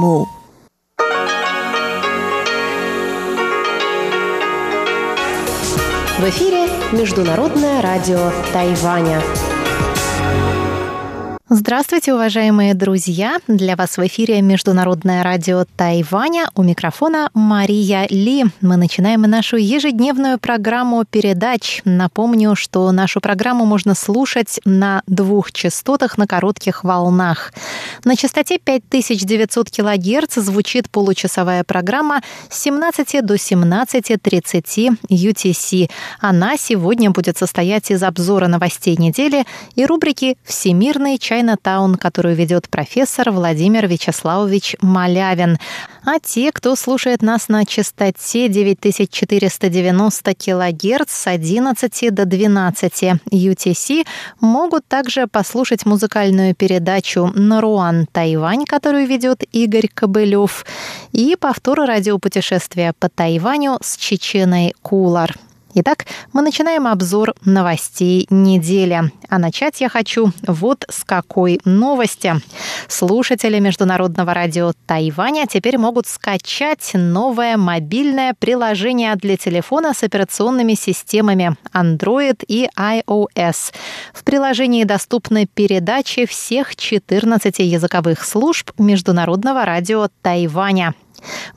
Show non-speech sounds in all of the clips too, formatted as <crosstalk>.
目。В эфире Международное радио Тайваня. Здравствуйте, уважаемые друзья! Для вас в эфире Международное радио Тайваня. У микрофона Мария Ли. Мы начинаем нашу ежедневную программу передач. Напомню, что нашу программу можно слушать на двух частотах на коротких волнах. На частоте 5900 кГц звучит получасовая программа с 17 до 17.30 UTC. Она сегодня будет состоять из обзора новостей недели и рубрики «Всемирный чай Чайна-таун, которую ведет профессор Владимир Вячеславович Малявин. А те, кто слушает нас на частоте 9490 кГц с 11 до 12 UTC, могут также послушать музыкальную передачу «Наруан Тайвань», которую ведет Игорь Кобылев, и повтор радиопутешествия по Тайваню с Чеченой Кулар. Итак, мы начинаем обзор новостей недели. А начать я хочу вот с какой новости. Слушатели Международного радио Тайваня теперь могут скачать новое мобильное приложение для телефона с операционными системами Android и iOS. В приложении доступны передачи всех 14 языковых служб Международного радио Тайваня.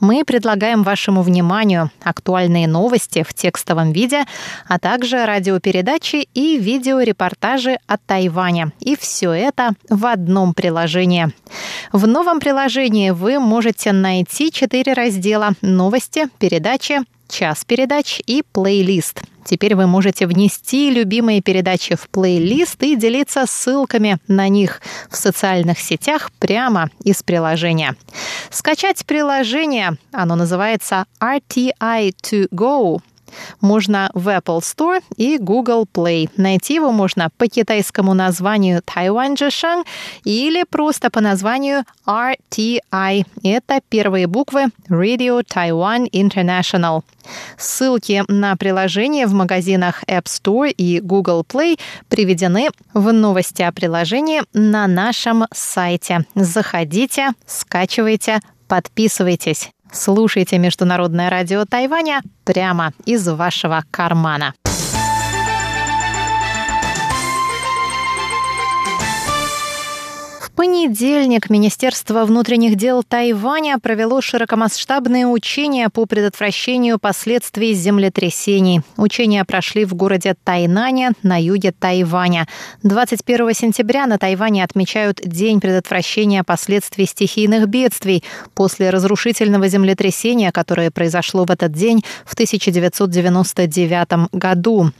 Мы предлагаем вашему вниманию актуальные новости в текстовом виде, а также радиопередачи и видеорепортажи от Тайваня. И все это в одном приложении. В новом приложении вы можете найти четыре раздела «Новости», «Передачи», час передач и плейлист. Теперь вы можете внести любимые передачи в плейлист и делиться ссылками на них в социальных сетях прямо из приложения. Скачать приложение, оно называется RTI2Go, можно в Apple Store и Google Play. Найти его можно по китайскому названию Taiwan Zheshang или просто по названию RTI. Это первые буквы Radio Taiwan International. Ссылки на приложение в магазинах App Store и Google Play приведены в новости о приложении на нашем сайте. Заходите, скачивайте, подписывайтесь. Слушайте Международное радио Тайваня прямо из вашего кармана. Понедельник Министерство внутренних дел Тайваня провело широкомасштабные учения по предотвращению последствий землетрясений. Учения прошли в городе Тайнане на юге Тайваня. 21 сентября на Тайване отмечают День предотвращения последствий стихийных бедствий после разрушительного землетрясения, которое произошло в этот день в 1999 году.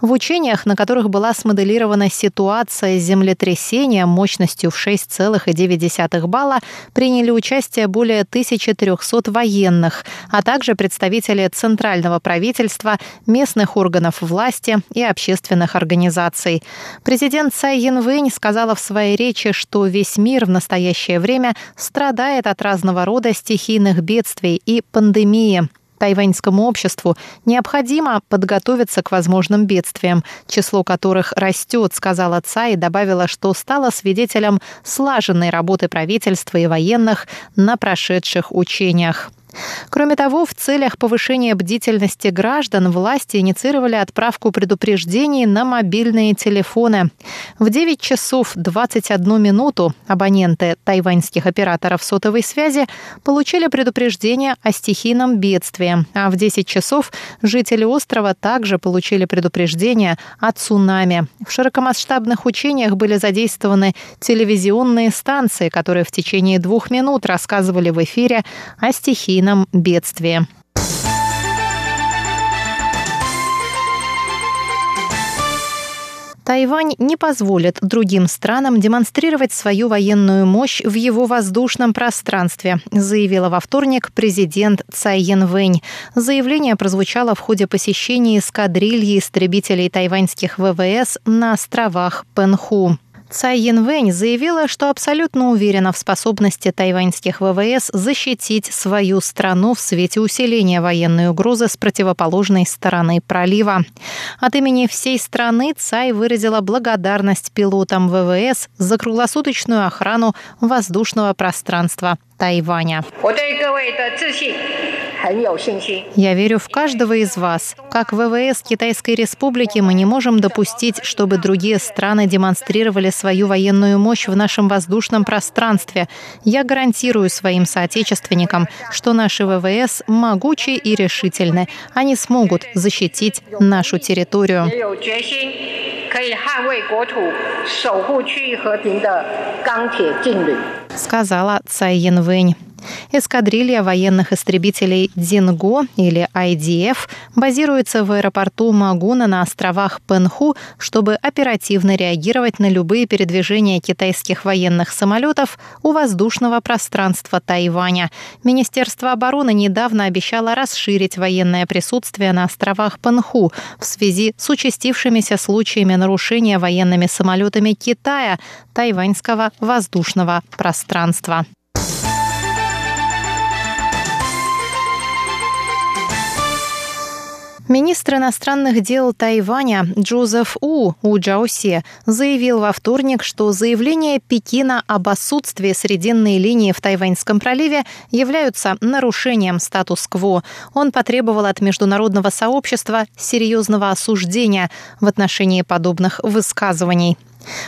В учениях, на которых была смоделирована ситуация землетрясения мощностью в 6,9 балла, приняли участие более 1300 военных, а также представители центрального правительства, местных органов власти и общественных организаций. Президент Цай Янвэнь сказала в своей речи, что весь мир в настоящее время страдает от разного рода стихийных бедствий и пандемии. Тайваньскому обществу необходимо подготовиться к возможным бедствиям, число которых растет, сказала Цай и добавила, что стала свидетелем слаженной работы правительства и военных на прошедших учениях. Кроме того, в целях повышения бдительности граждан власти инициировали отправку предупреждений на мобильные телефоны. В 9 часов 21 минуту абоненты тайваньских операторов сотовой связи получили предупреждение о стихийном бедствии, а в 10 часов жители острова также получили предупреждение о цунами. В широкомасштабных учениях были задействованы телевизионные станции, которые в течение двух минут рассказывали в эфире о стихийном стихийном бедствии. Тайвань не позволит другим странам демонстрировать свою военную мощь в его воздушном пространстве, заявила во вторник президент Цай Янвэнь. Заявление прозвучало в ходе посещения эскадрильи истребителей тайваньских ВВС на островах Пенху. Цай Янвэнь заявила, что абсолютно уверена в способности тайваньских ВВС защитить свою страну в свете усиления военной угрозы с противоположной стороны пролива. От имени всей страны Цай выразила благодарность пилотам ВВС за круглосуточную охрану воздушного пространства Тайваня. Я верю в каждого из вас. Как ВВС Китайской Республики мы не можем допустить, чтобы другие страны демонстрировали свою военную мощь в нашем воздушном пространстве. Я гарантирую своим соотечественникам, что наши ВВС могучи и решительны. Они смогут защитить нашу территорию. 可以捍卫国土、守护区域和平的钢铁劲旅。сказала Цай Янвэнь. Эскадрилья военных истребителей «Динго» или IDF базируется в аэропорту Магуна на островах Пенху, чтобы оперативно реагировать на любые передвижения китайских военных самолетов у воздушного пространства Тайваня. Министерство обороны недавно обещало расширить военное присутствие на островах Пенху в связи с участившимися случаями нарушения военными самолетами Китая тайваньского воздушного пространства. Министр иностранных дел Тайваня Джозеф У У Джаусе заявил во вторник, что заявления Пекина об отсутствии срединной линии в Тайваньском проливе являются нарушением статус-кво. Он потребовал от международного сообщества серьезного осуждения в отношении подобных высказываний.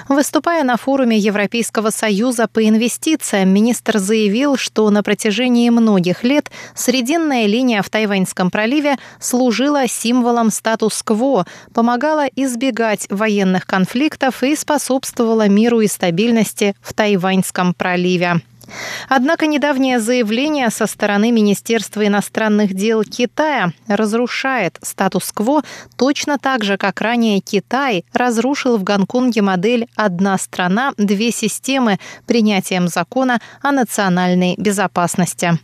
Выступая на форуме Европейского союза по инвестициям, министр заявил, что на протяжении многих лет срединная линия в Тайваньском проливе служила символом статус-кво, помогала избегать военных конфликтов и способствовала миру и стабильности в Тайваньском проливе. Однако недавнее заявление со стороны Министерства иностранных дел Китая разрушает статус-кво точно так же, как ранее Китай разрушил в Гонконге модель «одна страна, две системы» принятием закона о национальной безопасности.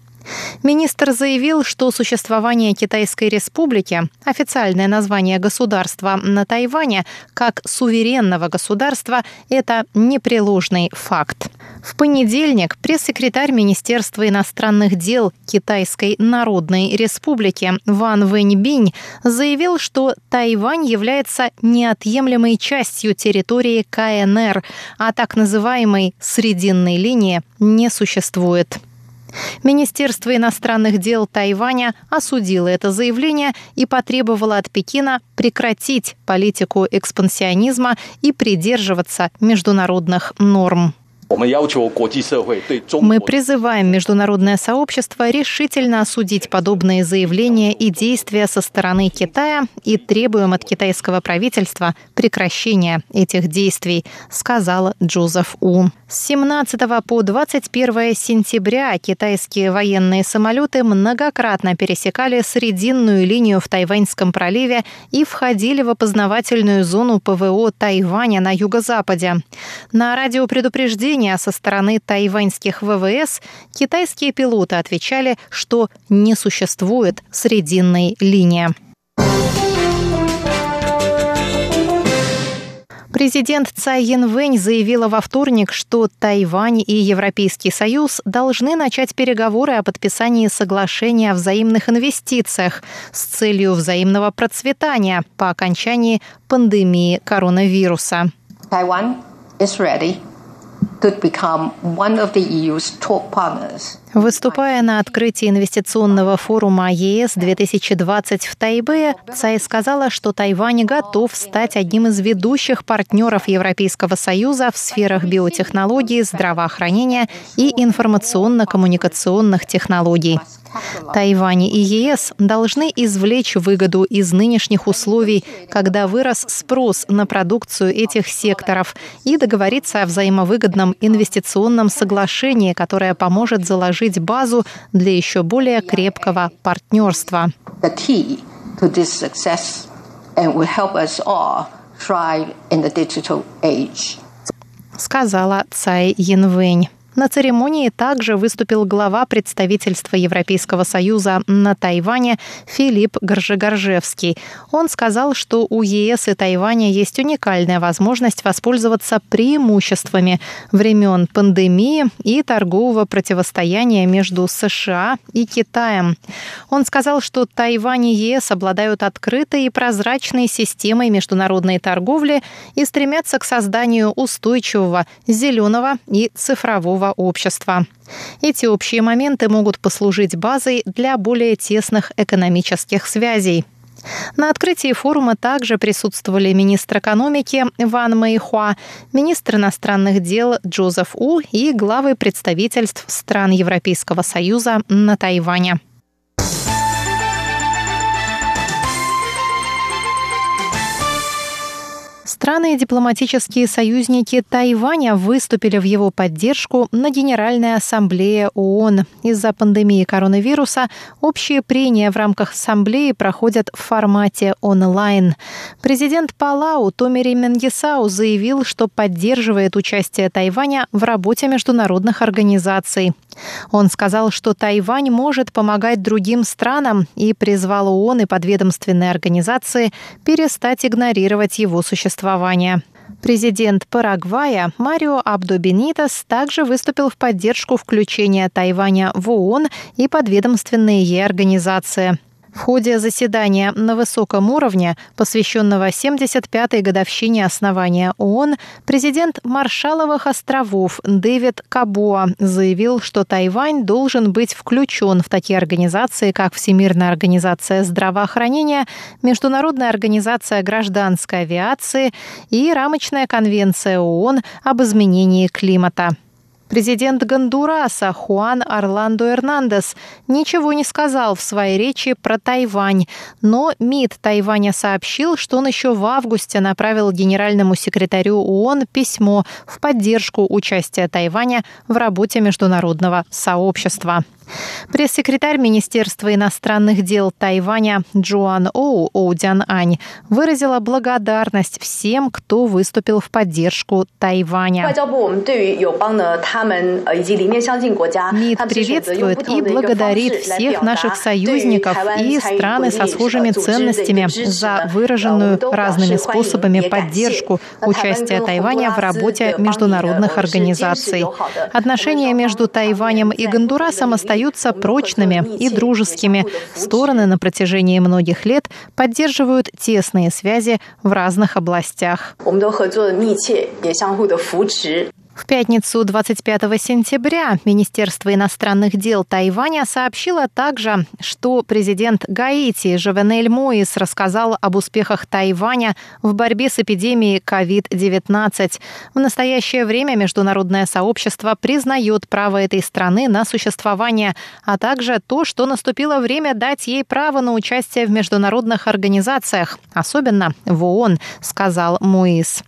Министр заявил, что существование Китайской Республики, официальное название государства на Тайване, как суверенного государства, это непреложный факт. В понедельник пресс-секретарь Министерства иностранных дел Китайской Народной Республики Ван Вэньбинь заявил, что Тайвань является неотъемлемой частью территории КНР, а так называемой «срединной линии» не существует. Министерство иностранных дел Тайваня осудило это заявление и потребовало от Пекина прекратить политику экспансионизма и придерживаться международных норм. Мы призываем международное сообщество решительно осудить подобные заявления и действия со стороны Китая и требуем от китайского правительства прекращения этих действий, сказал Джозеф У. С 17 по 21 сентября китайские военные самолеты многократно пересекали срединную линию в Тайваньском проливе и входили в опознавательную зону ПВО Тайваня на юго-западе. На радиопредупреждение со стороны тайваньских ВВС китайские пилоты отвечали, что не существует срединной линии. Президент Цай Янвэнь заявила во вторник, что Тайвань и Европейский Союз должны начать переговоры о подписании соглашения о взаимных инвестициях с целью взаимного процветания по окончании пандемии коронавируса. Taiwan is ready to become one of Выступая на открытии инвестиционного форума ЕС 2020 в Тайбе, Цай сказала, что Тайвань готов стать одним из ведущих партнеров Европейского Союза в сферах биотехнологий, здравоохранения и информационно-коммуникационных технологий. Тайвань и ЕС должны извлечь выгоду из нынешних условий, когда вырос спрос на продукцию этих секторов, и договориться о взаимовыгодном инвестиционном соглашении, которое поможет заложить базу для еще более крепкого партнерства. Сказала Цай Янвэнь. На церемонии также выступил глава представительства Европейского Союза на Тайване Филипп Горжегоржевский. Он сказал, что у ЕС и Тайваня есть уникальная возможность воспользоваться преимуществами времен пандемии и торгового противостояния между США и Китаем. Он сказал, что Тайвань и ЕС обладают открытой и прозрачной системой международной торговли и стремятся к созданию устойчивого, зеленого и цифрового мирового общества. Эти общие моменты могут послужить базой для более тесных экономических связей. На открытии форума также присутствовали министр экономики Ван Мэйхуа, министр иностранных дел Джозеф У и главы представительств стран Европейского Союза на Тайване. Страны и дипломатические союзники Тайваня выступили в его поддержку на Генеральной Ассамблее ООН. Из-за пандемии коронавируса общие прения в рамках Ассамблеи проходят в формате онлайн. Президент Палау Томери Менгисау заявил, что поддерживает участие Тайваня в работе международных организаций. Он сказал, что Тайвань может помогать другим странам и призвал ООН и подведомственные организации перестать игнорировать его существование. Президент Парагвая Марио Абдо Бенитас также выступил в поддержку включения Тайваня в ООН и подведомственные ей организации. В ходе заседания на высоком уровне, посвященного 75-й годовщине основания ООН, президент Маршаловых островов Дэвид Кабоа заявил, что Тайвань должен быть включен в такие организации, как Всемирная организация здравоохранения, Международная организация гражданской авиации и Рамочная конвенция ООН об изменении климата. Президент Гондураса Хуан Орландо Эрнандес ничего не сказал в своей речи про Тайвань, но МИД Тайваня сообщил, что он еще в августе направил генеральному секретарю ООН письмо в поддержку участия Тайваня в работе международного сообщества. Пресс-секретарь Министерства иностранных дел Тайваня Джоан Оу Оудян Ань выразила благодарность всем, кто выступил в поддержку Тайваня. МИД приветствует и благодарит всех наших союзников и страны со схожими ценностями за выраженную разными способами поддержку участия Тайваня в работе международных организаций. Отношения между Тайванем и Гондурасом остаются остаются прочными и дружескими. Стороны на протяжении многих лет поддерживают тесные связи в разных областях. В пятницу 25 сентября Министерство иностранных дел Тайваня сообщило также, что президент Гаити Жавенель Моис рассказал об успехах Тайваня в борьбе с эпидемией COVID-19. В настоящее время международное сообщество признает право этой страны на существование, а также то, что наступило время дать ей право на участие в международных организациях, особенно в ООН, сказал Моис.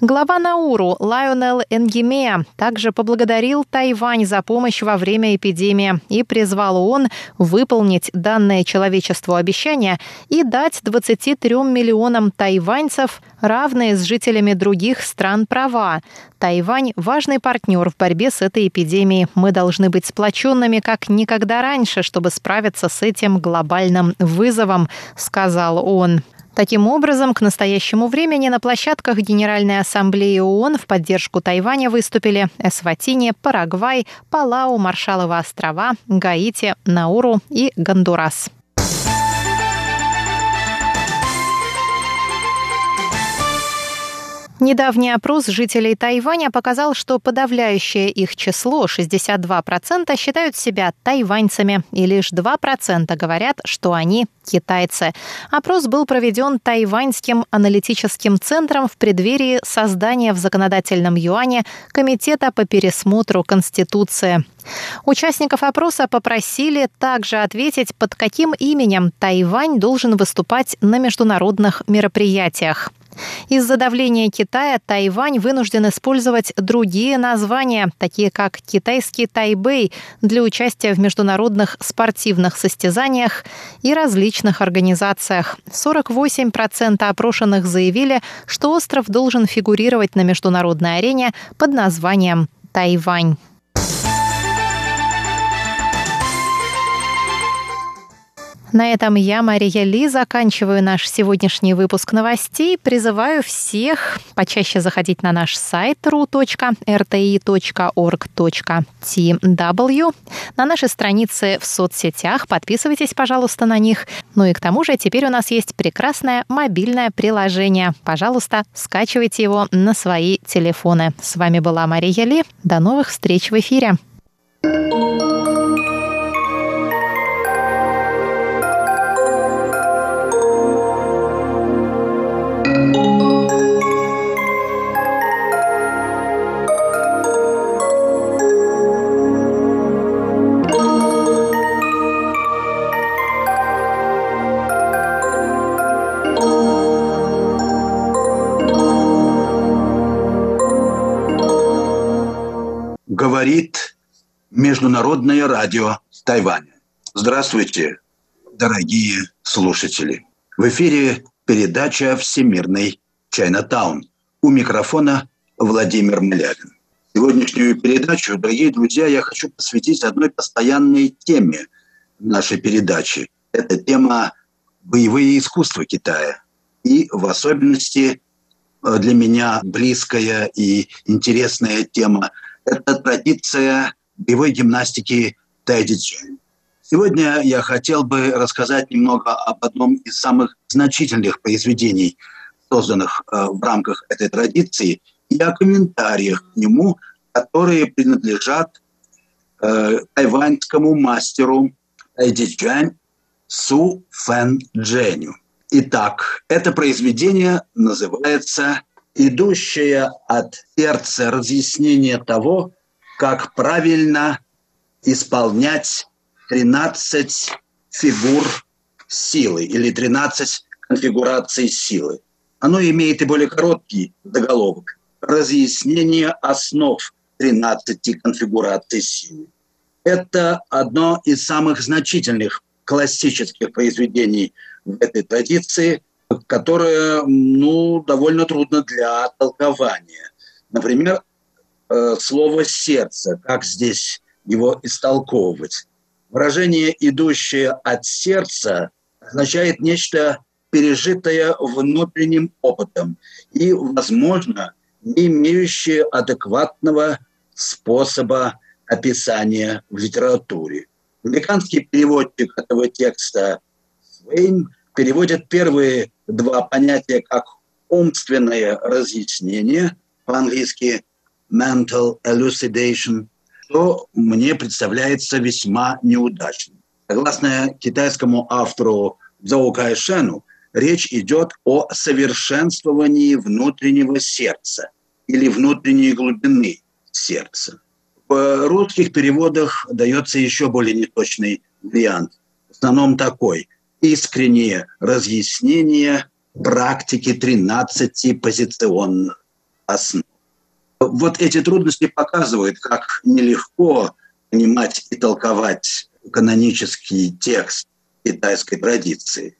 Глава Науру Лайонел Энгемея также поблагодарил Тайвань за помощь во время эпидемии и призвал ООН выполнить данное человечеству обещание и дать 23 миллионам тайваньцев равные с жителями других стран права. Тайвань – важный партнер в борьбе с этой эпидемией. Мы должны быть сплоченными как никогда раньше, чтобы справиться с этим глобальным вызовом, сказал он. Таким образом, к настоящему времени на площадках Генеральной Ассамблеи ООН в поддержку Тайваня выступили Эсватини, Парагвай, Палау, Маршалова острова, Гаити, Науру и Гондурас. Недавний опрос жителей Тайваня показал, что подавляющее их число, 62%, считают себя тайваньцами, и лишь 2% говорят, что они китайцы. Опрос был проведен Тайваньским аналитическим центром в преддверии создания в законодательном юане Комитета по пересмотру Конституции. Участников опроса попросили также ответить, под каким именем Тайвань должен выступать на международных мероприятиях. Из-за давления Китая Тайвань вынужден использовать другие названия, такие как китайский Тайбэй, для участия в международных спортивных состязаниях и различных организациях. 48% опрошенных заявили, что остров должен фигурировать на международной арене под названием Тайвань. На этом я, Мария Ли, заканчиваю наш сегодняшний выпуск новостей. Призываю всех почаще заходить на наш сайт ru.rti.org.tw, на наши страницы в соцсетях. Подписывайтесь, пожалуйста, на них. Ну и к тому же теперь у нас есть прекрасное мобильное приложение. Пожалуйста, скачивайте его на свои телефоны. С вами была Мария Ли. До новых встреч в эфире. Международное радио Тайваня. Здравствуйте, дорогие слушатели. В эфире передача «Всемирный Чайнатаун». У микрофона Владимир Малявин. Сегодняшнюю передачу, дорогие друзья, я хочу посвятить одной постоянной теме нашей передачи. Это тема боевые искусства Китая. И в особенности э, для меня близкая и интересная тема это традиция боевой гимнастики тайдичи. Сегодня я хотел бы рассказать немного об одном из самых значительных произведений, созданных э, в рамках этой традиции, и о комментариях к нему, которые принадлежат э, тайваньскому мастеру тайдичань Су Фэн Дженю. Итак, это произведение называется идущее от сердца разъяснение того, как правильно исполнять 13 фигур силы или 13 конфигураций силы. Оно имеет и более короткий заголовок «Разъяснение основ 13 конфигураций силы». Это одно из самых значительных классических произведений в этой традиции – которое, ну, довольно трудно для толкования. Например, э, слово «сердце», как здесь его истолковывать. Выражение, идущее от сердца, означает нечто пережитое внутренним опытом и, возможно, не имеющее адекватного способа описания в литературе. Американский переводчик этого текста Свейн переводит первые два понятия как умственное разъяснение, по-английски mental elucidation, то мне представляется весьма неудачным. Согласно китайскому автору Цзоу Кайшену, речь идет о совершенствовании внутреннего сердца или внутренней глубины сердца. В русских переводах дается еще более неточный вариант. В основном такой – искреннее разъяснение практики 13 позиционных основ. Вот эти трудности показывают, как нелегко понимать и толковать канонический текст китайской традиции.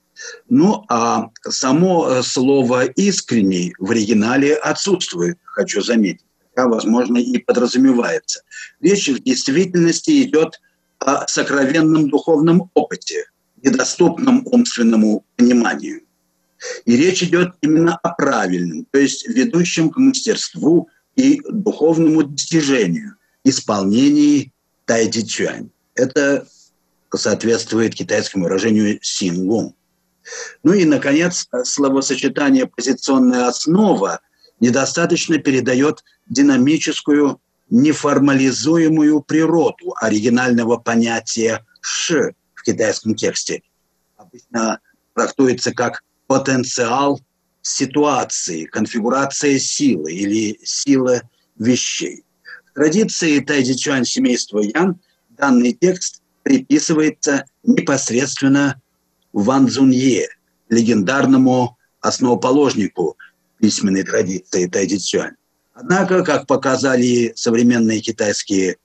Ну, а само слово «искренний» в оригинале отсутствует, хочу заметить. Хотя, возможно, и подразумевается. Речь в действительности идет о сокровенном духовном опыте – недоступном умственному пониманию. И речь идет именно о правильном, то есть ведущем к мастерству и духовному достижению, исполнении тайди чуань. Это соответствует китайскому выражению сингун. Ну и, наконец, словосочетание «позиционная основа» недостаточно передает динамическую, неформализуемую природу оригинального понятия «ш», китайском тексте обычно трактуется как потенциал ситуации, конфигурация силы или сила вещей. В традиции тайдичуань семейства Ян данный текст приписывается непосредственно Ван Цзунье, легендарному основоположнику письменной традиции тайдичуань. Однако, как показали современные китайские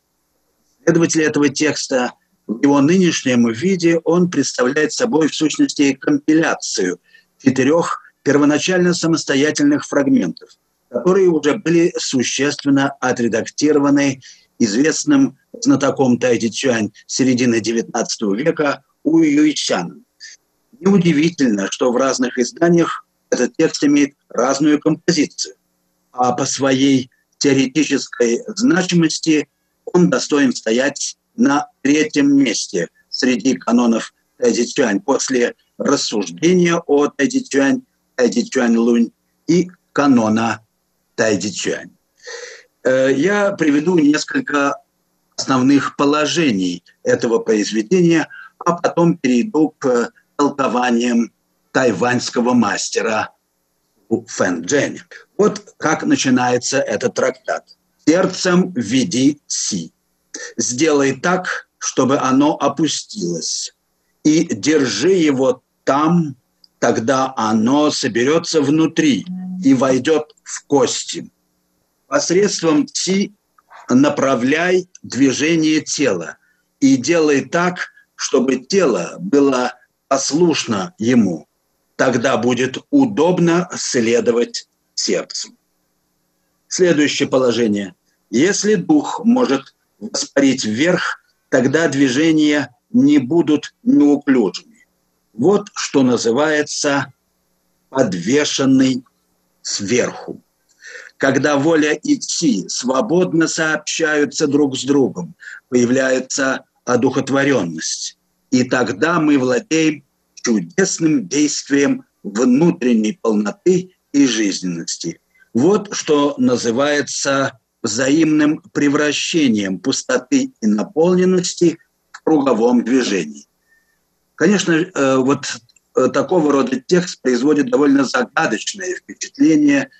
исследователи этого текста, в его нынешнем виде он представляет собой в сущности компиляцию четырех первоначально самостоятельных фрагментов, которые уже были существенно отредактированы известным знатоком Тайди Чуань середины XIX века У Юйчаном. Неудивительно, что в разных изданиях этот текст имеет разную композицию, а по своей теоретической значимости он достоин стоять на третьем месте среди канонов Тайдичуань после рассуждения о Тайдичуань, Тайдичуань Лунь и канона Тайдичуань. Э, я приведу несколько основных положений этого произведения, а потом перейду к толкованиям тайваньского мастера Фэн Дженни. Вот как начинается этот трактат. «Сердцем веди Си. Сделай так, чтобы оно опустилось, и держи его там, тогда оно соберется внутри и войдет в кости. Посредством Си направляй движение тела и делай так, чтобы тело было послушно ему. Тогда будет удобно следовать сердцу. Следующее положение. Если дух может воспарить вверх, тогда движения не будут неуклюжими. Вот что называется подвешенный сверху когда воля и идти свободно сообщаются друг с другом, появляется одухотворенность. И тогда мы владеем чудесным действием внутренней полноты и жизненности. Вот что называется взаимным превращением пустоты и наполненности в круговом движении. Конечно, э, вот э, такого рода текст производит довольно загадочное впечатление –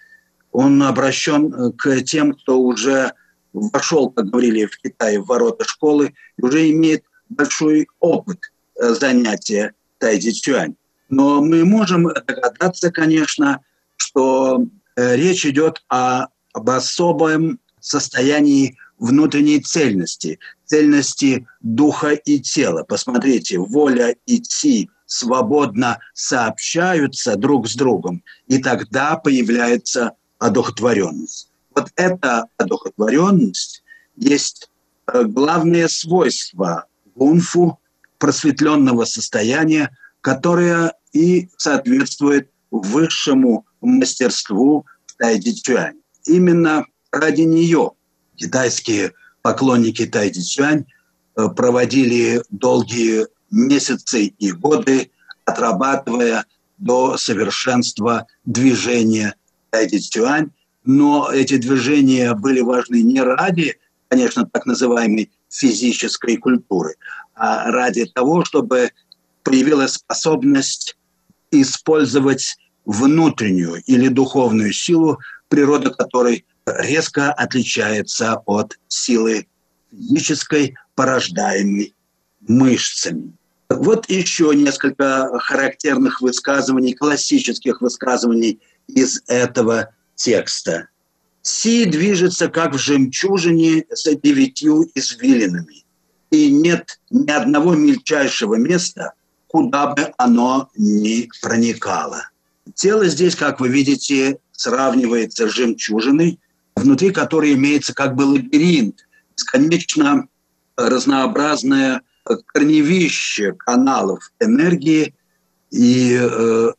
он обращен э, к тем, кто уже вошел, как говорили в Китае, в ворота школы и уже имеет большой опыт занятия тайзи цюань. Но мы можем догадаться, конечно, что речь идет о, об особом состоянии внутренней цельности, цельности духа и тела. Посмотрите, воля и ци свободно сообщаются друг с другом, и тогда появляется одухотворенность. Вот эта одухотворенность есть э, главное свойство гунфу, просветленного состояния, которое и соответствует высшему мастерству Тайди Чуань. Именно ради нее китайские поклонники Тайди э, проводили долгие месяцы и годы, отрабатывая до совершенства движения Тайди но эти движения были важны не ради, конечно, так называемой физической культуры, а ради того, чтобы появилась способность использовать внутреннюю или духовную силу, природа которой резко отличается от силы физической, порождаемой мышцами. Вот еще несколько характерных высказываний, классических высказываний – из этого текста. Си движется как в жемчужине с девятью извилинами, и нет ни одного мельчайшего места, куда бы оно ни проникало. Тело здесь, как вы видите, сравнивается с жемчужиной, внутри которой имеется как бы лабиринт, бесконечно разнообразное корневище каналов энергии, и э,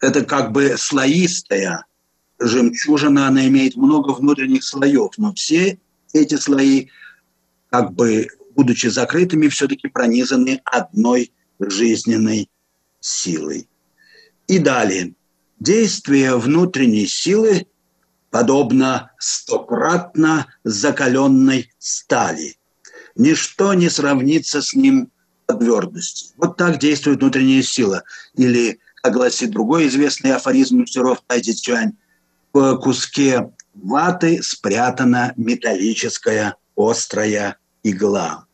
это как бы слоистая жемчужина, она имеет много внутренних слоев, но все эти слои, как бы будучи закрытыми, все-таки пронизаны одной жизненной силой. И далее. Действие внутренней силы подобно стократно закаленной стали. Ничто не сравнится с ним по твердости. Вот так действует внутренняя сила. Или как гласит другой известный афоризм мастеров Тайди Чуань, в куске ваты спрятана металлическая острая игла.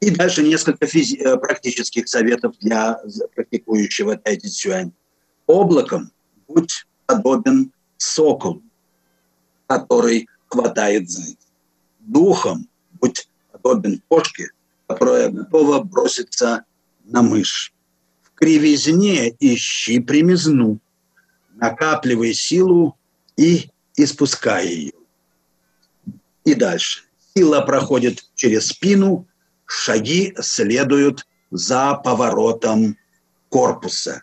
И дальше несколько физи- э, практических советов для практикующего Тайди Цюань. Облаком будь подобен соколу, который хватает зайца. Духом будь подобен кошке, которая готова броситься на мышь кривизне ищи примизну, накапливай силу и испускай ее. И дальше. Сила проходит через спину, шаги следуют за поворотом корпуса.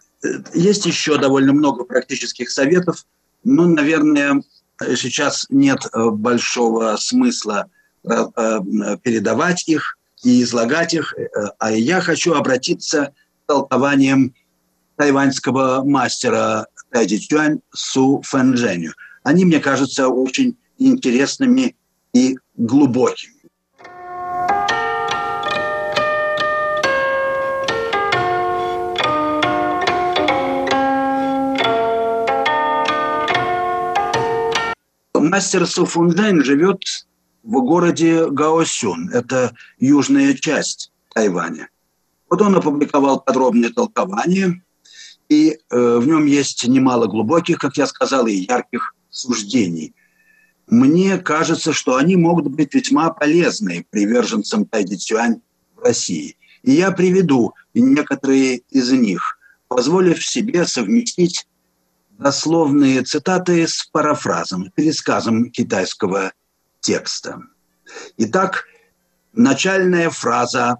Есть еще довольно много практических советов, но, наверное, сейчас нет большого смысла передавать их и излагать их, а я хочу обратиться к толкованиям тайваньского мастера Тайди Чуань Су Фэнжэню. Они, мне кажутся, очень интересными и глубокими. Мастер Су Фунжэнь живет в городе Гаосюн. Это южная часть Тайваня. Вот он опубликовал подробное толкование и э, в нем есть немало глубоких, как я сказал, и ярких суждений. Мне кажется, что они могут быть весьма полезны приверженцам Тайди Цюань в России. И я приведу некоторые из них, позволив себе совместить дословные цитаты с парафразом, пересказом китайского текста. Итак, начальная фраза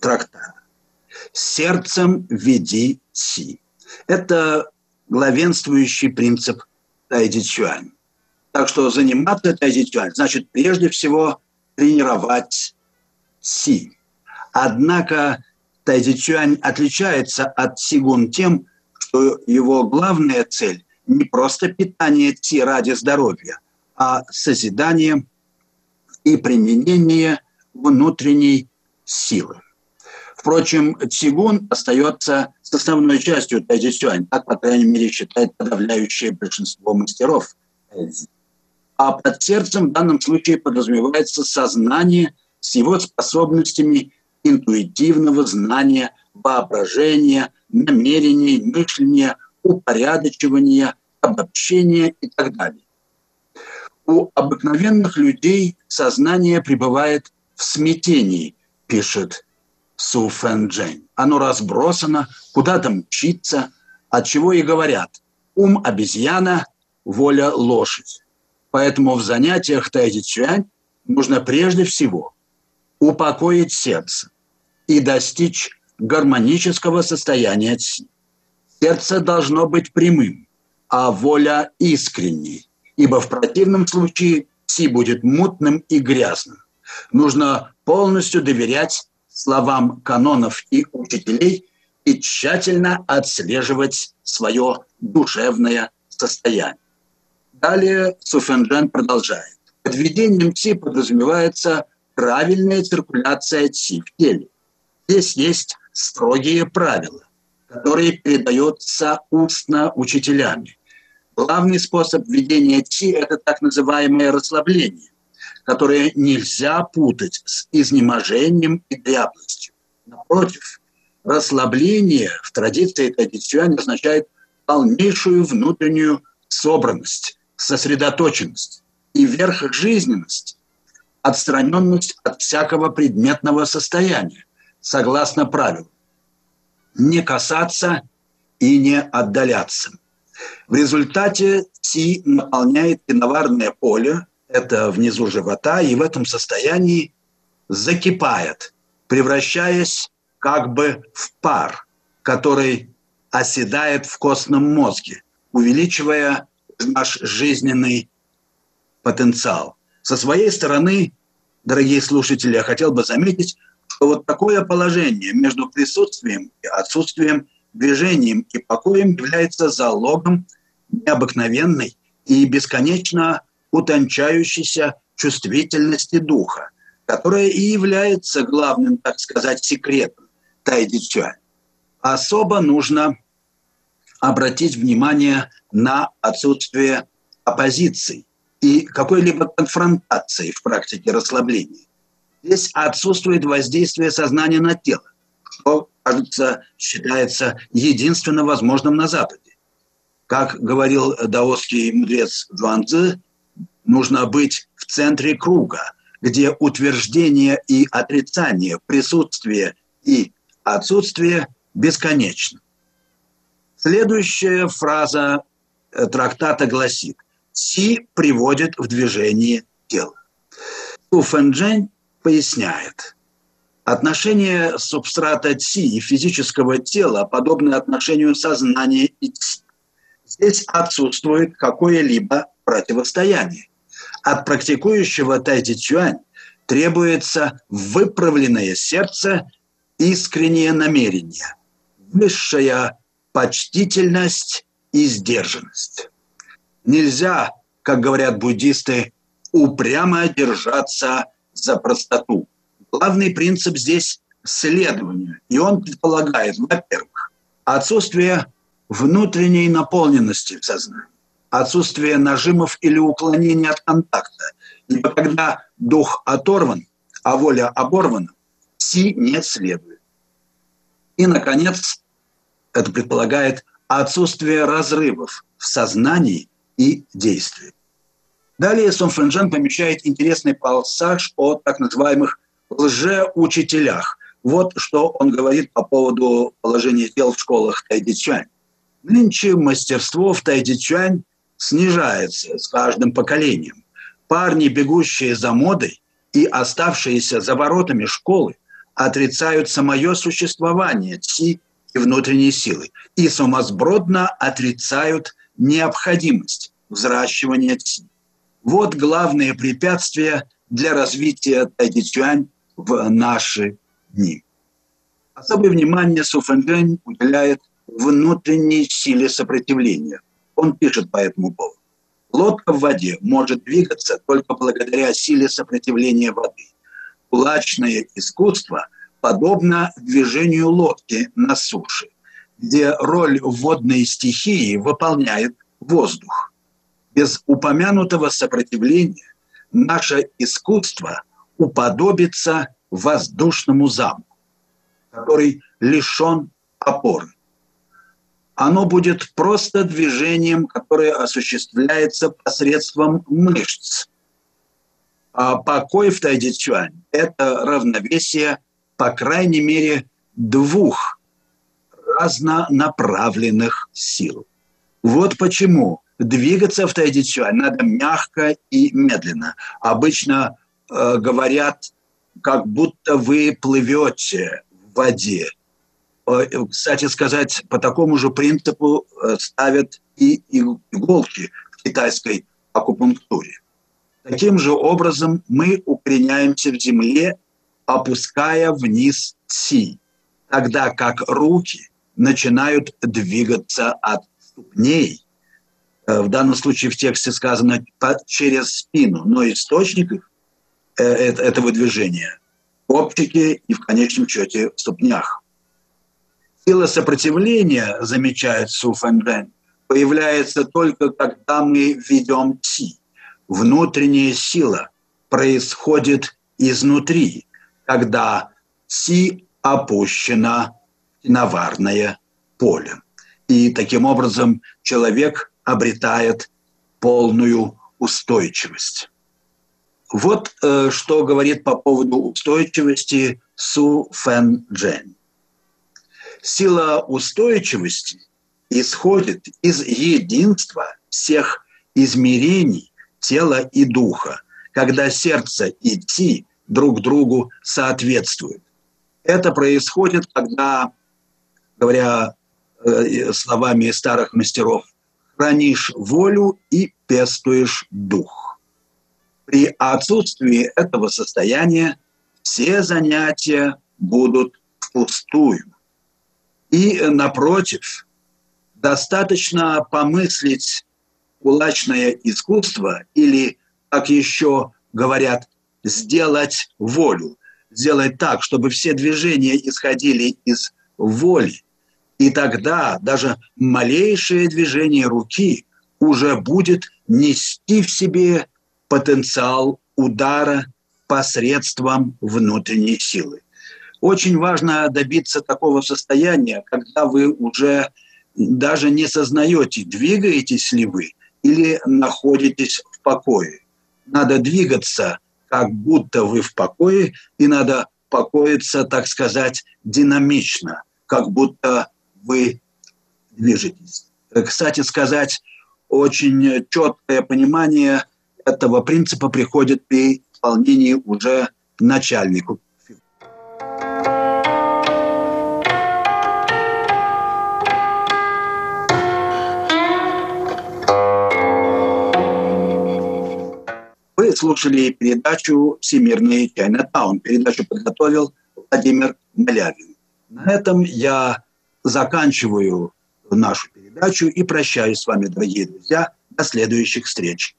трактата сердцем веди си. Это главенствующий принцип Тайди Чуань. Так что заниматься Тайди Чуань значит прежде всего тренировать си. Однако Тайди Чуань отличается от Сигун тем, что его главная цель не просто питание си ради здоровья, а созидание и применение внутренней силы. Впрочем, цигун остается составной частью тайзи так, по крайней мере, считает подавляющее большинство мастеров А под сердцем в данном случае подразумевается сознание с его способностями интуитивного знания, воображения, намерений, мышления, упорядочивания, обобщения и так далее. У обыкновенных людей сознание пребывает в смятении, пишет Су Фэн Джень. Оно разбросано, куда-то мчится, от чего и говорят «ум обезьяна, воля лошадь». Поэтому в занятиях Тайди Цюань нужно прежде всего упокоить сердце и достичь гармонического состояния. Сердце должно быть прямым, а воля искренней, ибо в противном случае ци будет мутным и грязным. Нужно полностью доверять словам канонов и учителей и тщательно отслеживать свое душевное состояние. Далее Суфенджан продолжает. Подведением ЦИ подразумевается правильная циркуляция ЦИ в теле. Здесь есть строгие правила, которые передаются устно учителями. Главный способ введения ЦИ – это так называемое расслабление которые нельзя путать с изнеможением и дряблостью. Напротив, расслабление в традиции традиционно означает полнейшую внутреннюю собранность, сосредоточенность и верхжизненность, отстраненность от всякого предметного состояния, согласно правилу. Не касаться и не отдаляться. В результате Си наполняет киноварное поле это внизу живота, и в этом состоянии закипает, превращаясь как бы в пар, который оседает в костном мозге, увеличивая наш жизненный потенциал. Со своей стороны, дорогие слушатели, я хотел бы заметить, вот такое положение между присутствием и отсутствием, движением и покоем является залогом необыкновенной и бесконечно утончающейся чувствительности духа, которая и является главным, так сказать, секретом тайдича. Особо нужно обратить внимание на отсутствие оппозиции и какой-либо конфронтации в практике расслабления. Здесь отсутствует воздействие сознания на тело, что, кажется, считается единственно возможным на Западе. Как говорил даосский мудрец Цзуанцзы, нужно быть в центре круга, где утверждение и отрицание, присутствие и отсутствие бесконечно. Следующая фраза э, трактата гласит «Си приводит в движение тело». Су Фэнджэнь поясняет Отношение субстрата Ци и физического тела подобно отношению сознания и Ци. Здесь отсутствует какое-либо противостояние. От практикующего Тайти Цюань требуется выправленное сердце, искреннее намерение, высшая почтительность и сдержанность. Нельзя, как говорят буддисты, упрямо держаться за простоту. Главный принцип здесь – следование. И он предполагает, во-первых, отсутствие внутренней наполненности в сознании, отсутствие нажимов или уклонения от контакта. Ибо когда дух оторван, а воля оборвана, си не следует. И, наконец, это предполагает отсутствие разрывов в сознании и действии. Далее Сон Фэнджен помещает интересный пассаж о так называемых лжеучителях. Вот что он говорит по поводу положения дел в школах Тайдичань. Нынче мастерство в Тайдичань снижается с каждым поколением. Парни, бегущие за модой и оставшиеся за воротами школы, отрицают самое существование ци и внутренней силы и сумасбродно отрицают необходимость взращивания ци. Вот главные препятствия для развития тайдичуань в наши дни. Особое внимание Суфэнджэнь уделяет внутренней силе сопротивления. Он пишет по этому поводу. Лодка в воде может двигаться только благодаря силе сопротивления воды. Кулачное искусство подобно движению лодки на суше, где роль водной стихии выполняет воздух. Без упомянутого сопротивления наше искусство уподобится воздушному замку, который лишен опоры. Оно будет просто движением, которое осуществляется посредством мышц. А покой в тайдичуань – это равновесие, по крайней мере, двух разнонаправленных сил. Вот почему двигаться в тайдичуань надо мягко и медленно. Обычно э, говорят, как будто вы плывете в воде. Э, кстати сказать, по такому же принципу э, ставят и иголки в китайской акупунктуре. Таким же образом мы укореняемся в земле, опуская вниз ци, тогда как руки начинают двигаться от ступней. Э, в данном случае в тексте сказано через спину, но источник этого движения – оптики и в конечном счете в ступнях. Сила сопротивления, замечает Су Фэнбэн, появляется только когда мы ведем Ци. Внутренняя сила происходит изнутри, когда Ци опущена в наварное поле. И таким образом человек обретает полную устойчивость. Вот э, что говорит по поводу устойчивости Су Фэн Джен. Сила устойчивости исходит из единства всех измерений тела и духа, когда сердце и ти друг другу соответствуют. Это происходит, когда, говоря э, словами старых мастеров, хранишь волю и пестуешь дух. При отсутствии этого состояния все занятия будут впустую. И, напротив, достаточно помыслить кулачное искусство или, как еще говорят, сделать волю, сделать так, чтобы все движения исходили из воли, и тогда даже малейшее движение руки уже будет нести в себе потенциал удара посредством внутренней силы. Очень важно добиться такого состояния, когда вы уже даже не сознаете, двигаетесь ли вы или находитесь в покое. Надо двигаться, как будто вы в покое, и надо покоиться, так сказать, динамично, как будто вы движетесь. Кстати сказать, очень четкое понимание этого принципа приходит при исполнении уже начальнику. Вы слушали передачу «Всемирный Чайнатаун». Передачу подготовил Владимир Малявин. На этом я заканчиваю нашу передачу и прощаюсь с вами, дорогие друзья. До следующих встреч.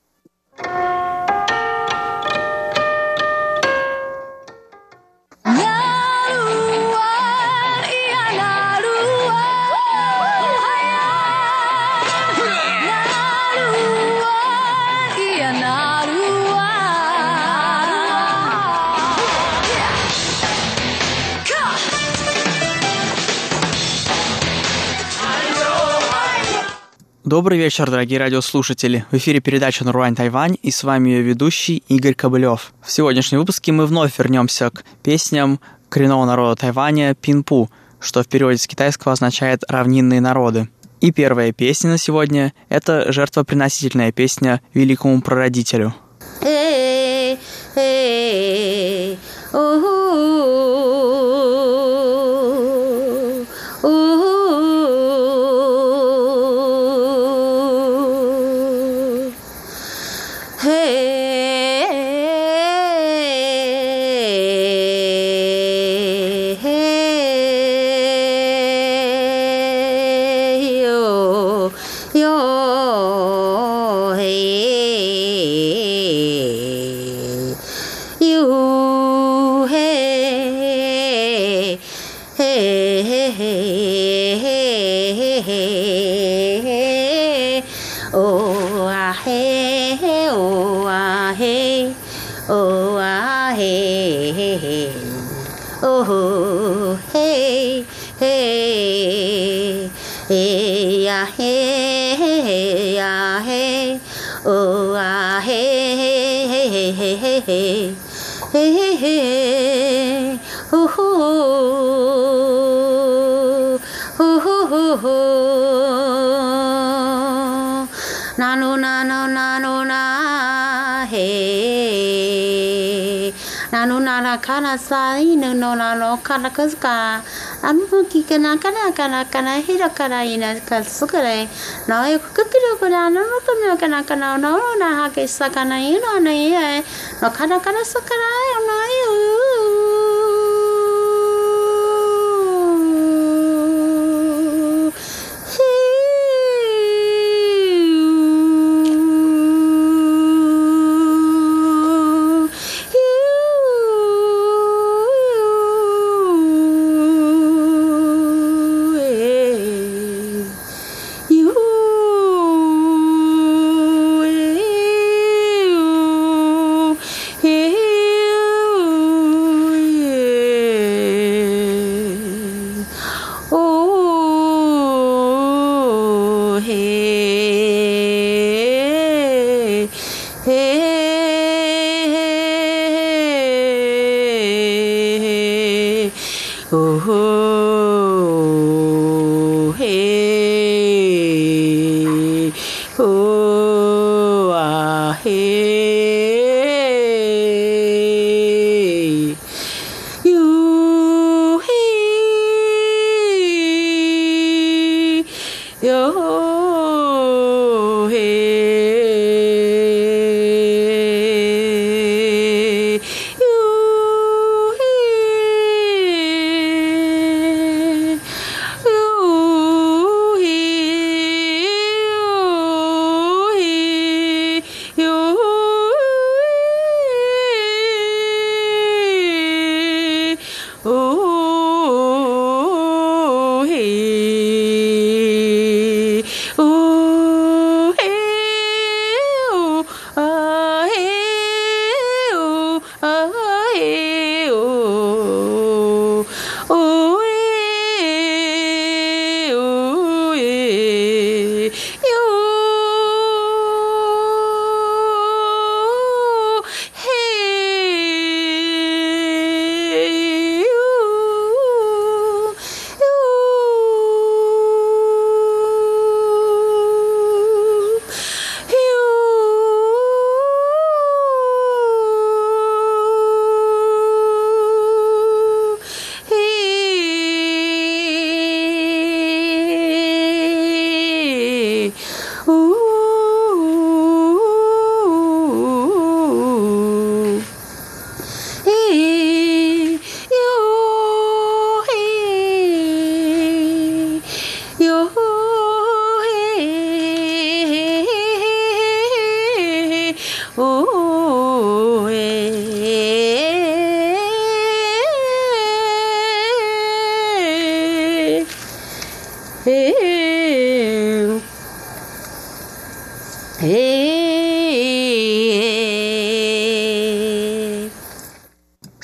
Добрый вечер, дорогие радиослушатели. В эфире передача «Наруань Тайвань» и с вами ее ведущий Игорь Кобылев. В сегодняшнем выпуске мы вновь вернемся к песням коренного народа Тайваня Пинпу, что в переводе с китайского означает «равнинные народы». И первая песня на сегодня – это жертвоприносительная песня великому прародителю. Hey, hey, さ犬のなのかなかすか。あんふきかなかなかなかなひらからいなかすくれ。なおよくくくるくらののとみょかなかなおのなはけさかないのねえ。のかなからすからよない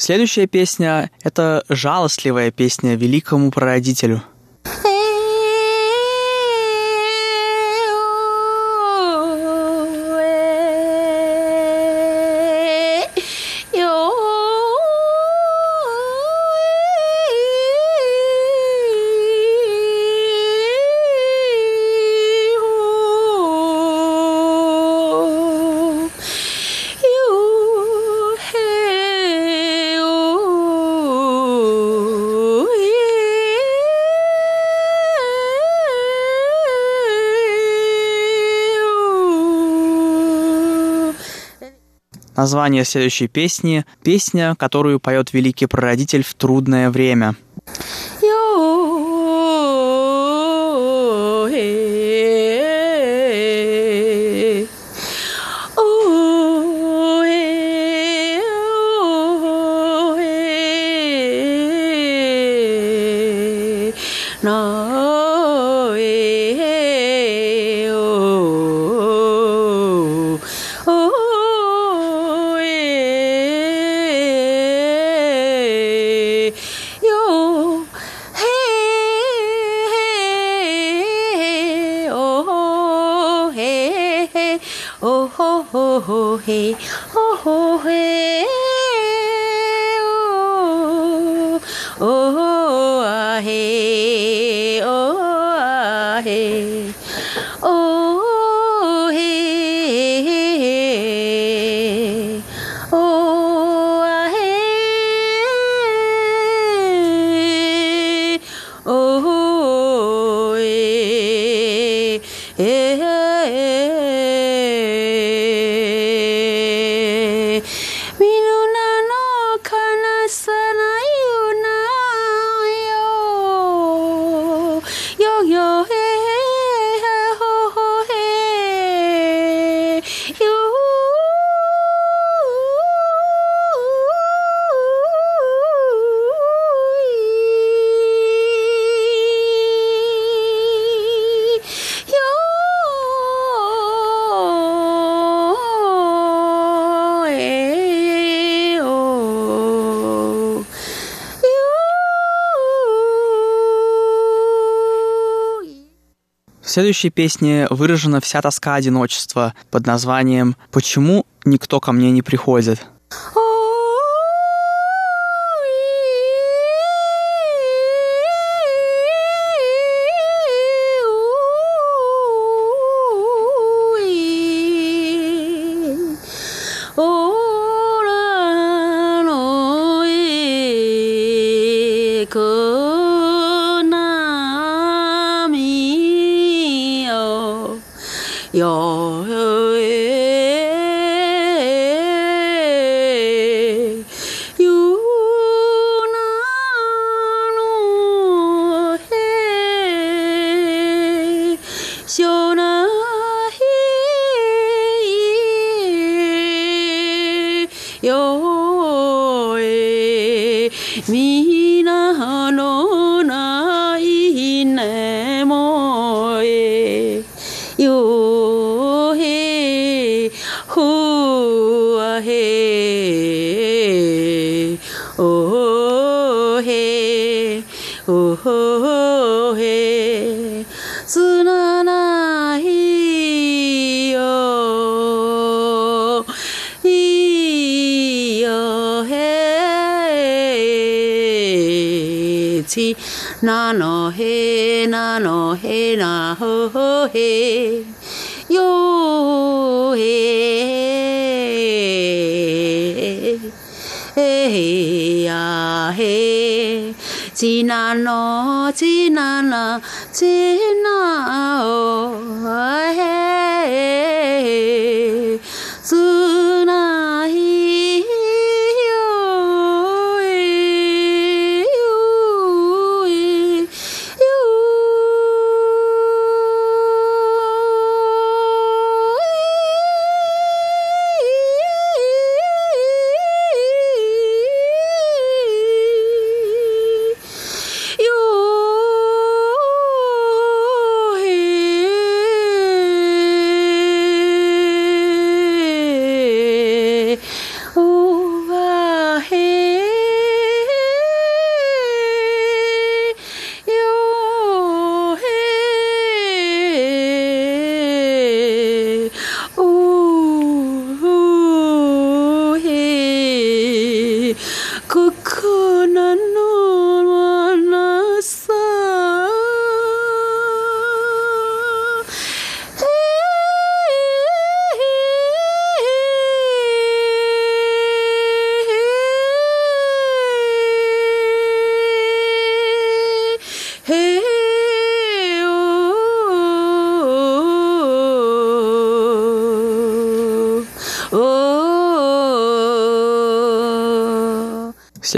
Следующая песня — это жалостливая песня великому прародителю — Название следующей песни – песня, которую поет великий прародитель в трудное время – В следующей песне выражена вся тоска одиночества под названием «Почему никто ко мне не приходит?».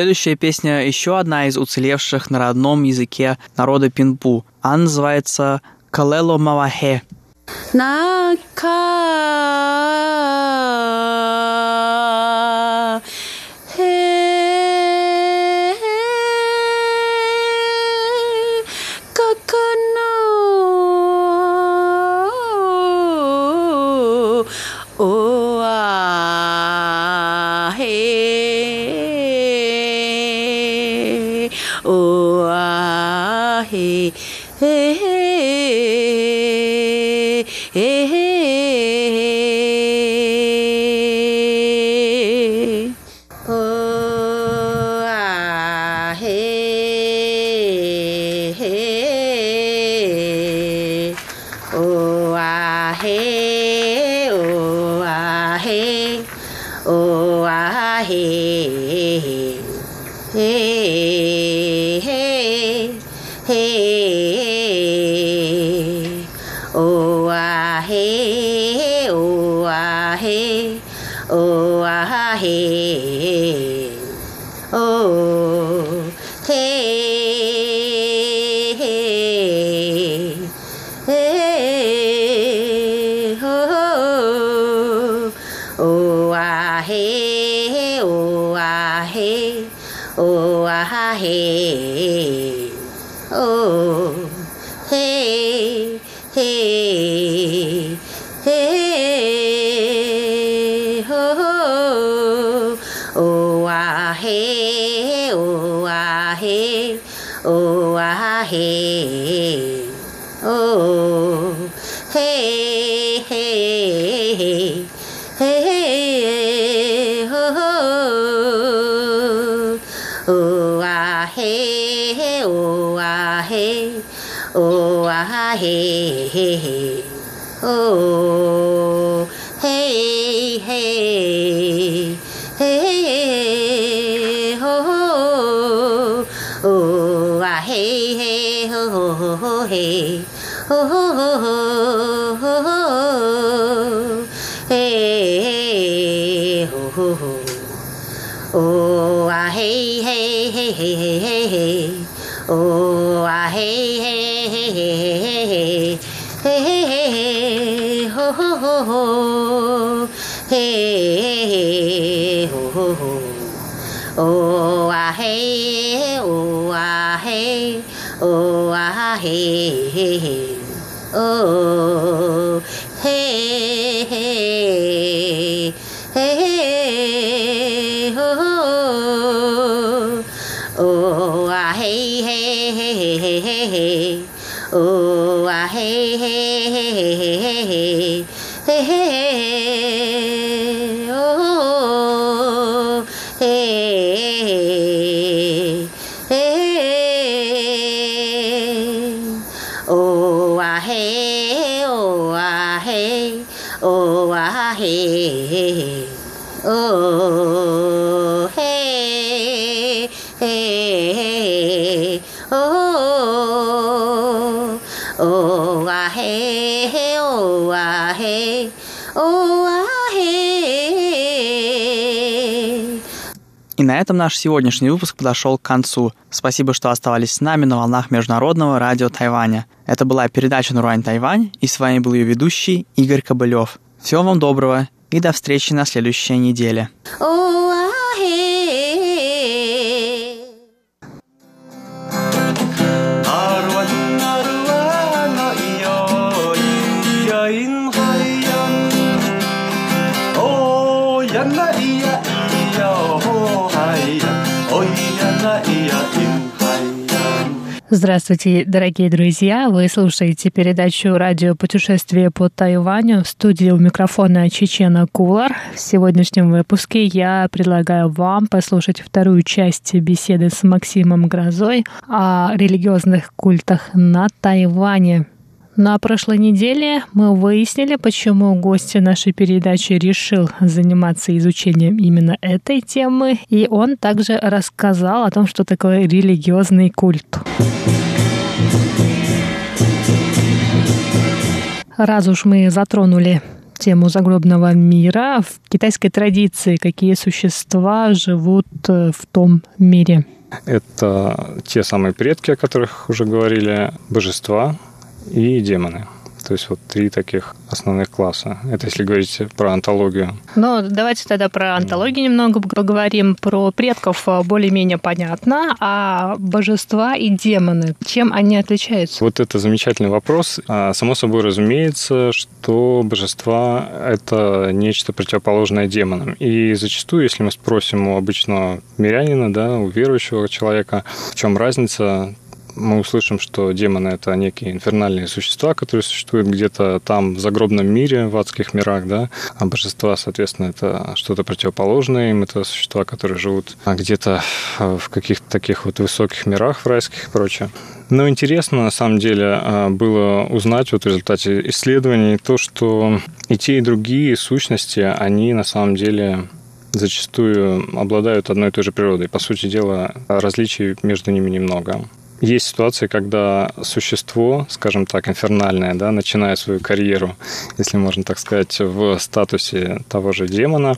Следующая песня еще одна из уцелевших на родном языке народа Пинпу. Она называется «Калело Мавахе». hey ho ho ho. Oh ah hey, oh ah hey, oh ah hey hey. Oh hey hey hey hey ho. Oh ah hey hey hey hey hey. Oh ah hey. И на этом наш сегодняшний выпуск подошел к концу. Спасибо, что оставались с нами на волнах Международного радио Тайваня. Это была передача «Нурань Тайвань», и с вами был ее ведущий Игорь Кобылев. Всего вам доброго и до встречи на следующей неделе. Здравствуйте, дорогие друзья! Вы слушаете передачу «Радио путешествие по Тайваню» в студии у микрофона Чечена Кулар. В сегодняшнем выпуске я предлагаю вам послушать вторую часть беседы с Максимом Грозой о религиозных культах на Тайване. На прошлой неделе мы выяснили, почему гость нашей передачи решил заниматься изучением именно этой темы, и он также рассказал о том, что такое религиозный культ. Раз уж мы затронули тему загробного мира. В китайской традиции какие существа живут э, в том мире? Это те самые предки, о которых уже говорили, божества и демоны. То есть вот три таких основных класса. Это если говорить про антологию. Ну, давайте тогда про антологию немного поговорим. Про предков а, более-менее понятно, а божества и демоны, чем они отличаются? Вот это замечательный вопрос. А, само собой разумеется, что божества — это нечто противоположное демонам. И зачастую, если мы спросим у обычного мирянина, да, у верующего человека, в чем разница, мы услышим, что демоны — это некие инфернальные существа, которые существуют где-то там в загробном мире, в адских мирах, да, а божества, соответственно, это что-то противоположное им, это существа, которые живут где-то в каких-то таких вот высоких мирах, в райских и прочее. Но интересно, на самом деле, а, было узнать вот в результате исследований то, что и те, и другие сущности, они на самом деле зачастую обладают одной и той же природой. По сути дела, различий между ними немного. Есть ситуации, когда существо, скажем так, инфернальное, да, начиная свою карьеру, если можно так сказать, в статусе того же демона,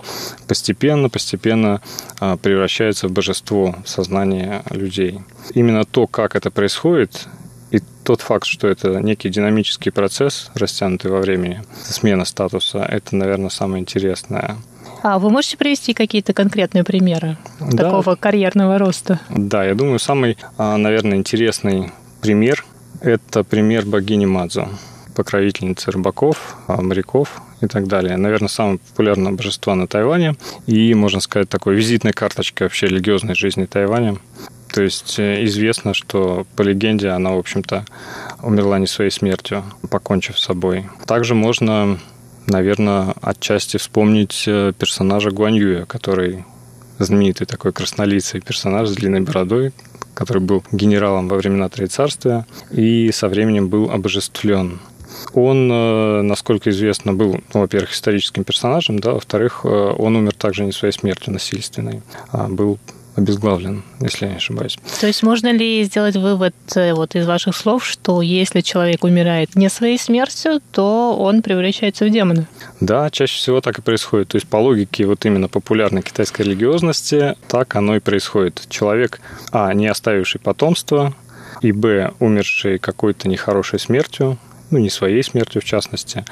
постепенно, постепенно а, превращается в божество в сознании людей. Именно то, как это происходит, и тот факт, что это некий динамический процесс, растянутый во времени, смена статуса, это, наверное, самое интересное. А вы можете привести какие-то конкретные примеры да. такого карьерного роста? Да, я думаю, самый, а, наверное, интересный пример – это пример богини Мадзо, покровительницы рыбаков, а, моряков и так далее. Наверное, самое популярное божество на Тайване и, можно сказать, такой визитной карточкой вообще религиозной жизни Тайваня. То есть э, известно, что по легенде она, в общем-то, умерла не своей смертью, покончив с собой. Также можно наверное, отчасти вспомнить э, персонажа Гуаньюя, который знаменитый такой краснолицый персонаж с длинной бородой, который был генералом во времена Троецарствия и со временем был обожествлен. Он, э, насколько известно, был, ну, во-первых, историческим персонажем, да, во-вторых, э, он умер также не своей смертью насильственной, а был обезглавлен, если я не ошибаюсь. То есть можно ли сделать вывод э, вот из ваших слов, что если человек умирает не своей смертью, то он превращается в демона? Да, чаще всего так и происходит. То есть по логике вот именно популярной китайской религиозности так оно и происходит. Человек, а, не оставивший потомство, и, б, умерший какой-то нехорошей смертью, ну, не своей смертью в частности,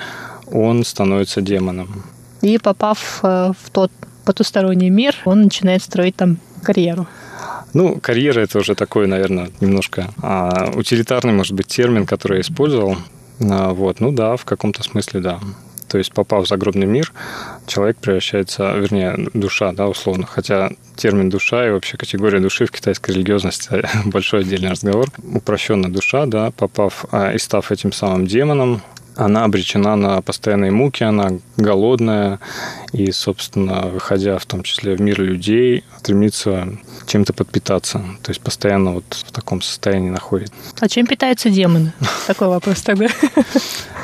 он становится демоном. И попав э, в тот потусторонний мир, он начинает строить там карьеру? Ну, карьера это уже такой, наверное, немножко а, утилитарный, может быть, термин, который я использовал. А, вот, ну да, в каком-то смысле да. То есть, попав в загробный мир, человек превращается, вернее, душа, да, условно. Хотя термин душа и вообще категория души в китайской религиозности <laughs> большой отдельный разговор. Упрощенно душа, да, попав а, и став этим самым демоном, она обречена на постоянные муки, она голодная, и, собственно, выходя в том числе в мир людей, стремится чем-то подпитаться. То есть постоянно вот в таком состоянии находится. А чем питаются демоны? <laughs> Такой вопрос тогда.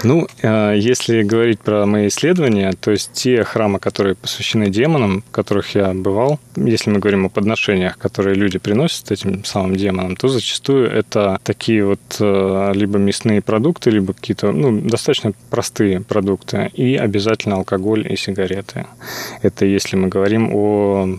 Ну, э, если говорить про мои исследования, то есть те храмы, которые посвящены демонам, в которых я бывал, если мы говорим о подношениях, которые люди приносят этим самым демонам, то зачастую это такие вот э, либо мясные продукты, либо какие-то ну, достаточно простые продукты, и обязательно алкоголь и сигареты. Это если мы говорим о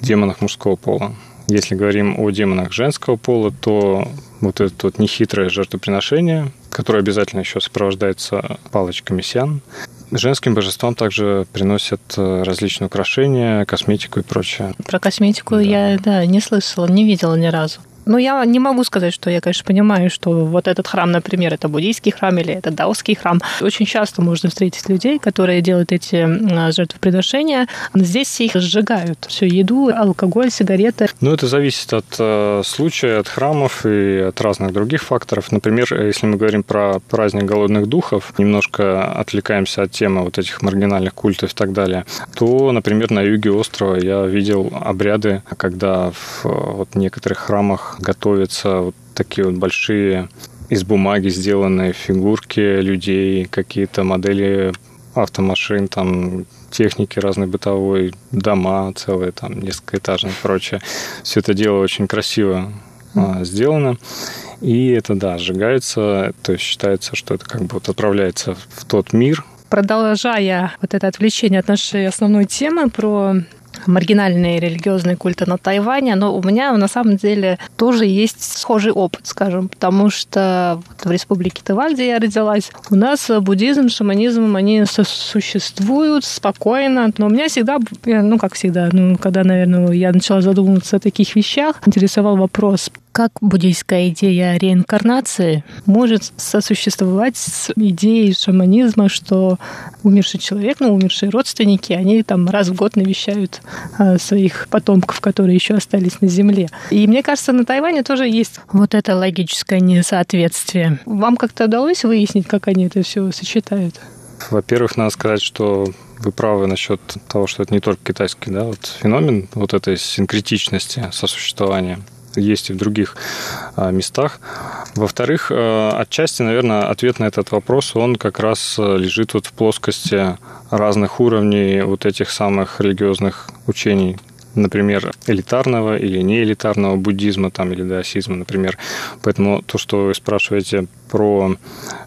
демонах мужского пола. Если говорим о демонах женского пола, то вот это вот нехитрое жертвоприношение, которое обязательно еще сопровождается палочками сян. Женским божествам также приносят э, различные украшения, косметику и прочее. Про косметику да. я да, не слышала, не видела ни разу. Ну, я не могу сказать, что я, конечно, понимаю, что вот этот храм, например, это буддийский храм или это даосский храм. Очень часто можно встретить людей, которые делают эти жертвоприношения. Здесь их сжигают. Всю еду, алкоголь, сигареты. Ну, это зависит от э, случая, от храмов и от разных других факторов. Например, если мы говорим про праздник голодных духов, немножко отвлекаемся от темы вот этих маргинальных культов и так далее, то, например, на юге острова я видел обряды, когда в вот, некоторых храмах готовятся вот такие вот большие из бумаги сделанные фигурки людей, какие-то модели автомашин, там техники разной бытовой, дома целые, там несколько этажных и прочее. Все это дело очень красиво а, сделано. И это, да, сжигается, то есть считается, что это как бы вот отправляется в тот мир, продолжая вот это отвлечение от нашей основной темы про маргинальные религиозные культы на Тайване, но у меня на самом деле тоже есть схожий опыт, скажем, потому что в республике Тайвань, где я родилась, у нас буддизм, шаманизм, они существуют спокойно, но у меня всегда, ну как всегда, ну когда, наверное, я начала задумываться о таких вещах, интересовал вопрос, как буддийская идея реинкарнации может сосуществовать с идеей шаманизма, что умерший человек, ну, умершие родственники, они там раз в год навещают а, своих потомков, которые еще остались на Земле. И мне кажется, на Тайване тоже есть вот это логическое несоответствие. Вам как-то удалось выяснить, как они это все сочетают? Во-первых, надо сказать, что вы правы насчет того, что это не только китайский да, вот феномен вот этой синкретичности сосуществования есть и в других а, местах. Во-вторых, а, отчасти, наверное, ответ на этот вопрос, он как раз а, лежит вот в плоскости разных уровней вот этих самых религиозных учений, например, элитарного или неэлитарного буддизма там, или даосизма, например. Поэтому то, что вы спрашиваете про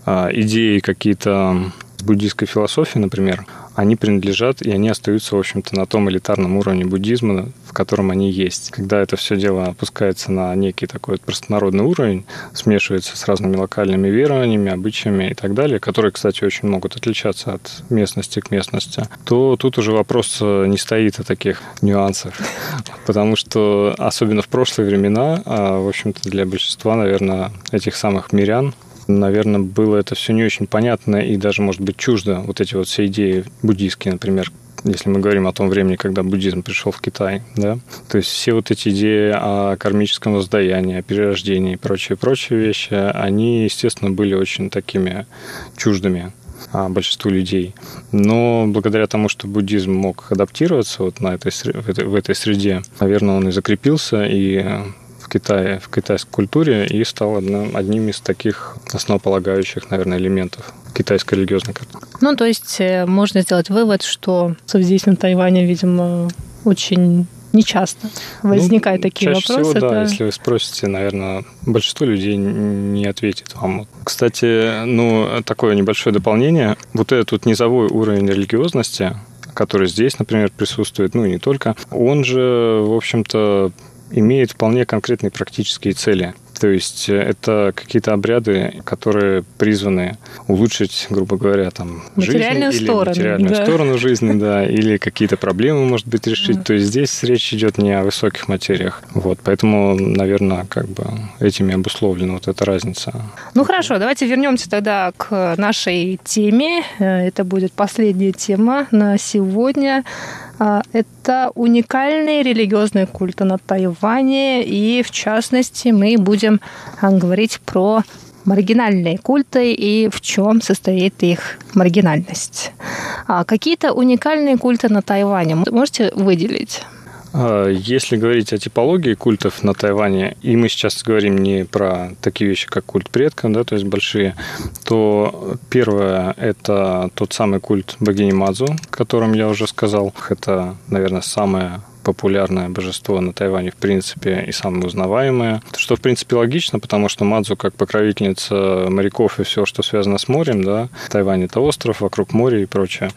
идеи какие-то буддийской философии, например, они принадлежат и они остаются, в общем-то, на том элитарном уровне буддизма, в котором они есть. Когда это все дело опускается на некий такой вот простонародный уровень, смешивается с разными локальными верованиями, обычаями и так далее, которые, кстати, очень могут отличаться от местности к местности, то тут уже вопрос э, не стоит о таких нюансах. <laughs> Потому что, особенно в прошлые времена, а, в общем-то, для большинства, наверное, этих самых мирян, наверное, было это все не очень понятно и даже, может быть, чуждо вот эти вот все идеи буддийские, например, если мы говорим о том времени, когда буддизм пришел в Китай, да, то есть все вот эти идеи о кармическом воздаянии, о перерождении и прочие-прочие вещи, они, естественно, были очень такими чуждыми а, большинству людей. Но благодаря тому, что буддизм мог адаптироваться вот на этой, в, этой, в этой среде, наверное, он и закрепился, и Китае, в китайской культуре и стал одним, одним из таких основополагающих, наверное, элементов китайской религиозной культуры. Ну, то есть э, можно сделать вывод, что здесь на Тайване, видимо, очень нечасто возникают ну, такие чаще вопросы. Всего, да, да, если вы спросите, наверное, большинство людей не ответит вам. Кстати, ну, такое небольшое дополнение. Вот этот вот низовой уровень религиозности, который здесь, например, присутствует, ну и не только, он же, в общем-то, имеет вполне конкретные практические цели. То есть э, это какие-то обряды, которые призваны улучшить, грубо говоря, там материальную жизнь сторону, или материальную да. сторону жизни, да, <laughs> или какие-то проблемы, может быть, решить. Да. То есть здесь речь идет не о высоких материях. Вот, поэтому, наверное, как бы этими обусловлена вот эта разница. Ну хорошо, давайте вернемся тогда к нашей теме. Э, это будет последняя тема на сегодня. А, это уникальные религиозные культы на Тайване, и в частности мы будем а, говорить про маргинальные культы и в чем состоит их маргинальность. А какие-то уникальные культы на Тайване можете выделить? А, если говорить о типологии культов на Тайване, и мы сейчас говорим не про такие вещи, как культ предков, да, то есть большие, то первое – это тот самый культ богини Мадзу, о котором я уже сказал. Это, наверное, самое популярное божество на Тайване, в принципе, и самое узнаваемое. Что, в принципе, логично, потому что Мадзу, как покровительница моряков и все, что связано с морем, да, Тайвань – это остров, вокруг моря и прочее.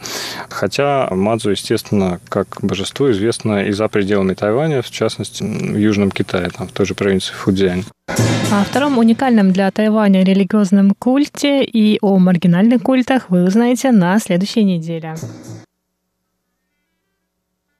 Хотя Мадзу, естественно, как божество известно и за пределами Тайваня, в частности, в Южном Китае, там, в той же провинции Фудзянь. О втором уникальном для Тайваня религиозном культе и о маргинальных культах вы узнаете на следующей неделе.